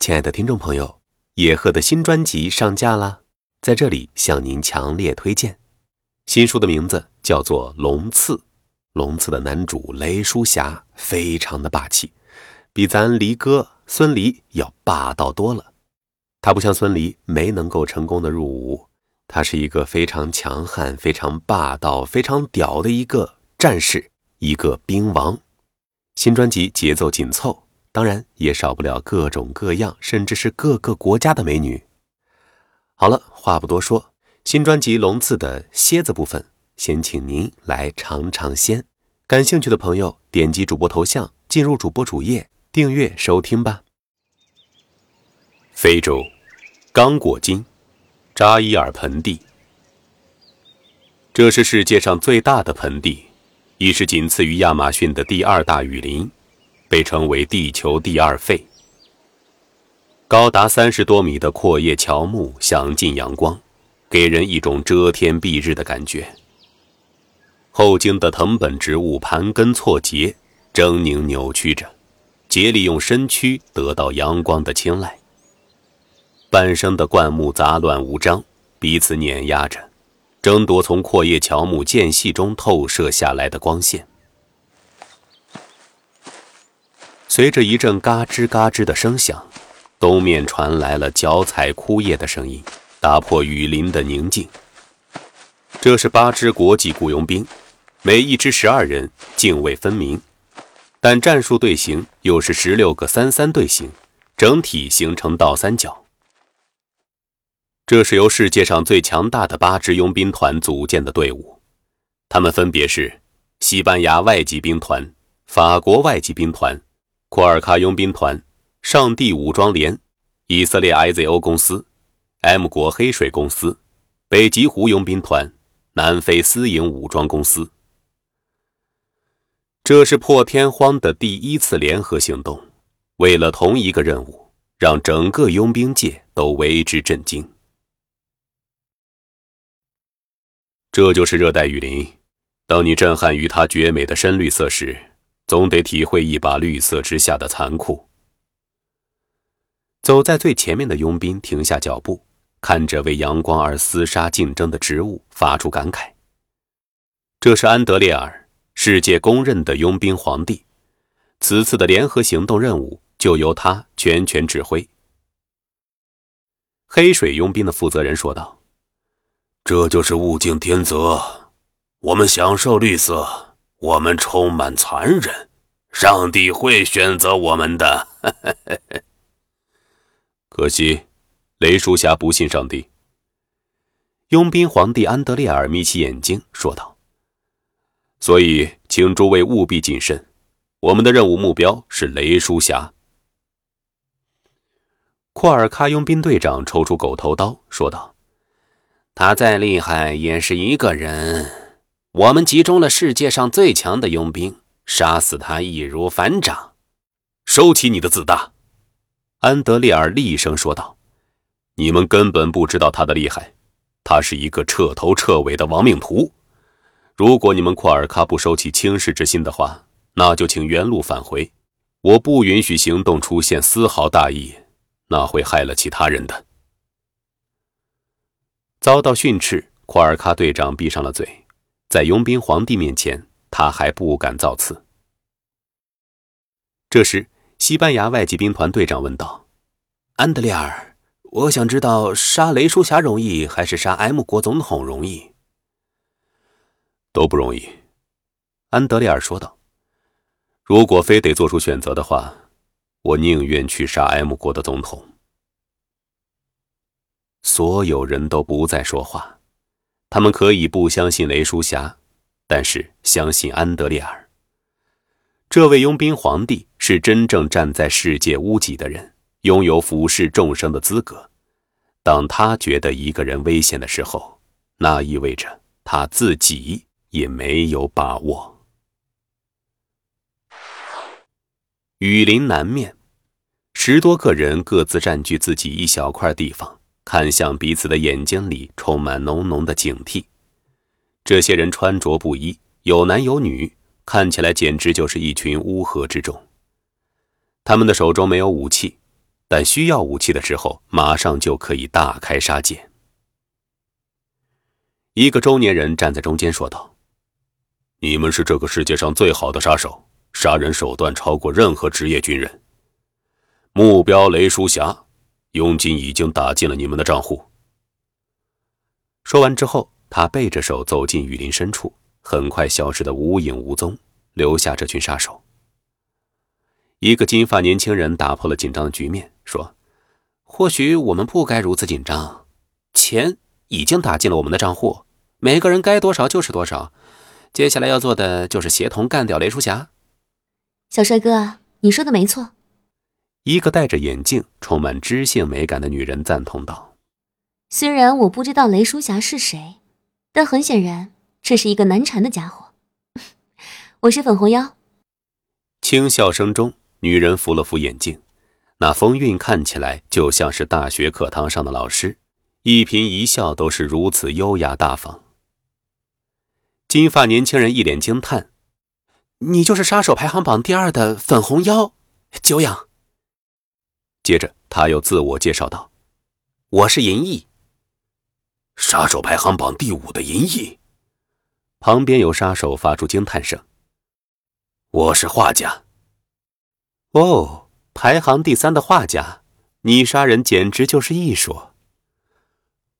亲爱的听众朋友，野鹤的新专辑上架啦，在这里向您强烈推荐。新书的名字叫做《龙刺》，龙刺的男主雷书侠非常的霸气，比咱离哥孙离要霸道多了。他不像孙离没能够成功的入伍，他是一个非常强悍、非常霸道、非常屌的一个战士，一个兵王。新专辑节奏紧凑。当然也少不了各种各样，甚至是各个国家的美女。好了，话不多说，新专辑《龙刺》的蝎子部分，先请您来尝尝鲜。感兴趣的朋友，点击主播头像进入主播主页订阅收听吧。非洲，刚果金，扎伊尔盆地，这是世界上最大的盆地，亦是仅次于亚马逊的第二大雨林。被称为地球第二肺，高达三十多米的阔叶乔木享尽阳光，给人一种遮天蔽日的感觉。后茎的藤本植物盘根错节，狰狞扭曲着，竭力用身躯得到阳光的青睐。半生的灌木杂乱无章，彼此碾压着，争夺从阔叶乔木间隙中透射下来的光线。随着一阵嘎吱嘎吱的声响，东面传来了脚踩枯叶的声音，打破雨林的宁静。这是八支国际雇佣兵，每一支十二人，泾渭分明，但战术队形又是十六个三三队形，整体形成倒三角。这是由世界上最强大的八支佣兵团组建的队伍，他们分别是西班牙外籍兵团、法国外籍兵团。库尔喀佣兵团、上帝武装连、以色列 IZO 公司、M 国黑水公司、北极狐佣兵团、南非私营武装公司。这是破天荒的第一次联合行动，为了同一个任务，让整个佣兵界都为之震惊。这就是热带雨林，当你震撼于它绝美的深绿色时。总得体会一把绿色之下的残酷。走在最前面的佣兵停下脚步，看着为阳光而厮杀竞争的植物，发出感慨。这是安德烈尔，世界公认的佣兵皇帝。此次的联合行动任务就由他全权指挥。黑水佣兵的负责人说道：“这就是物竞天择，我们享受绿色。”我们充满残忍，上帝会选择我们的。可惜，雷叔侠不信上帝。佣兵皇帝安德烈尔眯起眼睛说道：“所以，请诸位务必谨慎。我们的任务目标是雷叔侠。”库尔喀佣兵队长抽出狗头刀说道：“他再厉害，也是一个人。”我们集中了世界上最强的佣兵，杀死他易如反掌。收起你的自大，安德烈尔厉声说道：“你们根本不知道他的厉害，他是一个彻头彻尾的亡命徒。如果你们库尔喀不收起轻视之心的话，那就请原路返回。我不允许行动出现丝毫大意，那会害了其他人的。”遭到训斥，库尔喀队长闭上了嘴。在佣兵皇帝面前，他还不敢造次。这时，西班牙外籍兵团队长问道：“安德烈尔，我想知道杀雷书侠容易，还是杀 M 国总统容易？”“都不容易。”安德烈尔说道。“如果非得做出选择的话，我宁愿去杀 M 国的总统。”所有人都不再说话。他们可以不相信雷书侠，但是相信安德烈尔。这位佣兵皇帝是真正站在世界屋脊的人，拥有俯视众生的资格。当他觉得一个人危险的时候，那意味着他自己也没有把握。雨林南面，十多个人各自占据自己一小块地方。看向彼此的眼睛里充满浓浓的警惕。这些人穿着不一，有男有女，看起来简直就是一群乌合之众。他们的手中没有武器，但需要武器的时候，马上就可以大开杀戒。一个中年人站在中间说道：“你们是这个世界上最好的杀手，杀人手段超过任何职业军人。目标雷书侠，佣金已经打进了你们的账户。”说完之后，他背着手走进雨林深处，很快消失的无影无踪，留下这群杀手。一个金发年轻人打破了紧张的局面，说：“或许我们不该如此紧张，钱。”已经打进了我们的账户，每个人该多少就是多少。接下来要做的就是协同干掉雷书侠。小帅哥，你说的没错。一个戴着眼镜、充满知性美感的女人赞同道：“虽然我不知道雷书霞是谁，但很显然这是一个难缠的家伙。我是粉红妖。”轻笑声中，女人扶了扶眼镜，那风韵看起来就像是大学课堂上的老师。一颦一笑都是如此优雅大方。金发年轻人一脸惊叹：“你就是杀手排行榜第二的粉红妖，久仰。”接着他又自我介绍道：“我是银翼，杀手排行榜第五的银翼。”旁边有杀手发出惊叹声：“我是画家。”哦，排行第三的画家，你杀人简直就是艺术。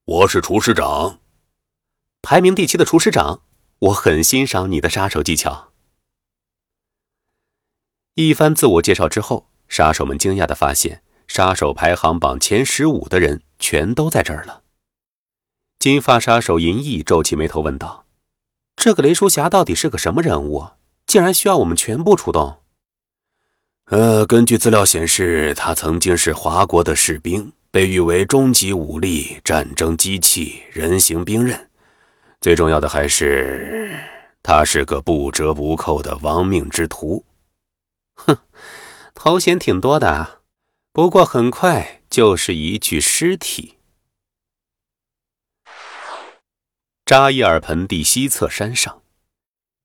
我是厨师长，排名第七的厨师长，我很欣赏你的杀手技巧。一番自我介绍之后，杀手们惊讶的发现，杀手排行榜前十五的人全都在这儿了。金发杀手银翼皱起眉头问道：“这个雷叔侠到底是个什么人物？竟然需要我们全部出动？”呃，根据资料显示，他曾经是华国的士兵。被誉为终极武力、战争机器、人形兵刃，最重要的还是他是个不折不扣的亡命之徒。哼，头衔挺多的，不过很快就是一具尸体。扎伊尔盆地西侧山上，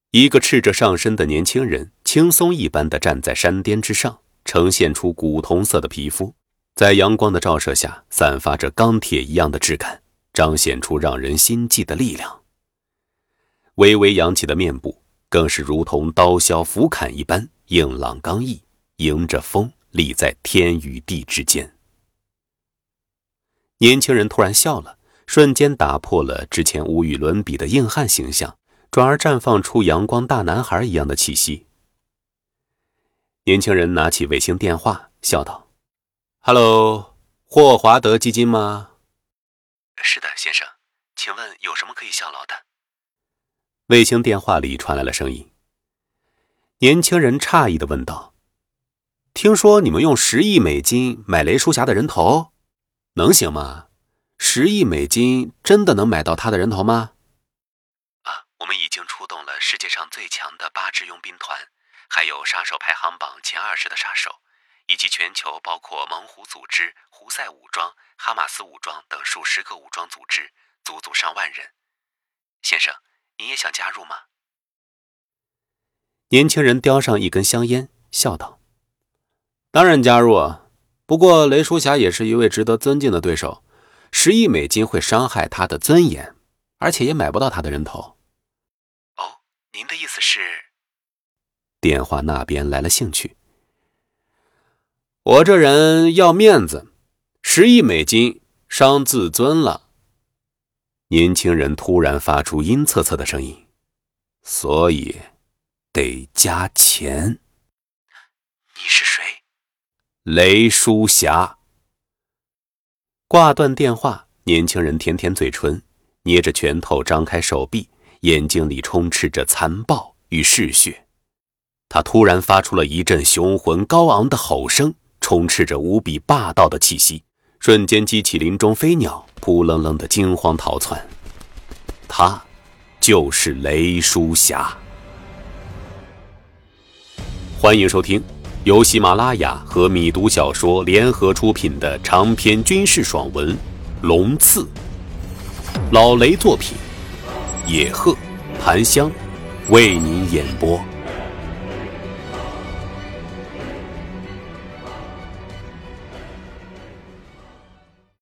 一个赤着上身的年轻人，轻松一般的站在山巅之上，呈现出古铜色的皮肤。在阳光的照射下，散发着钢铁一样的质感，彰显出让人心悸的力量。微微扬起的面部，更是如同刀削斧砍一般硬朗刚毅，迎着风立在天与地之间。年轻人突然笑了，瞬间打破了之前无与伦比的硬汉形象，转而绽放出阳光大男孩一样的气息。年轻人拿起卫星电话，笑道。Hello，霍华德基金吗？是的，先生，请问有什么可以效劳的？卫星电话里传来了声音。年轻人诧异的问道：“听说你们用十亿美金买雷叔侠的人头，能行吗？十亿美金真的能买到他的人头吗？”啊，我们已经出动了世界上最强的八支佣兵团，还有杀手排行榜前二十的杀手。以及全球包括猛虎组织、胡塞武装、哈马斯武装等数十个武装组织，足足上万人。先生，你也想加入吗？年轻人叼上一根香烟，笑道：“当然加入。不过雷书侠也是一位值得尊敬的对手，十亿美金会伤害他的尊严，而且也买不到他的人头。”哦，您的意思是？电话那边来了兴趣。我这人要面子，十亿美金伤自尊了。年轻人突然发出阴恻恻的声音，所以得加钱。你是谁？雷书侠。挂断电话，年轻人舔舔嘴唇，捏着拳头，张开手臂，眼睛里充斥着残暴与嗜血。他突然发出了一阵雄浑高昂的吼声。充斥着无比霸道的气息，瞬间激起林中飞鸟扑棱棱的惊慌逃窜。他，就是雷书侠。欢迎收听由喜马拉雅和米读小说联合出品的长篇军事爽文《龙刺》，老雷作品，野鹤、檀香为您演播。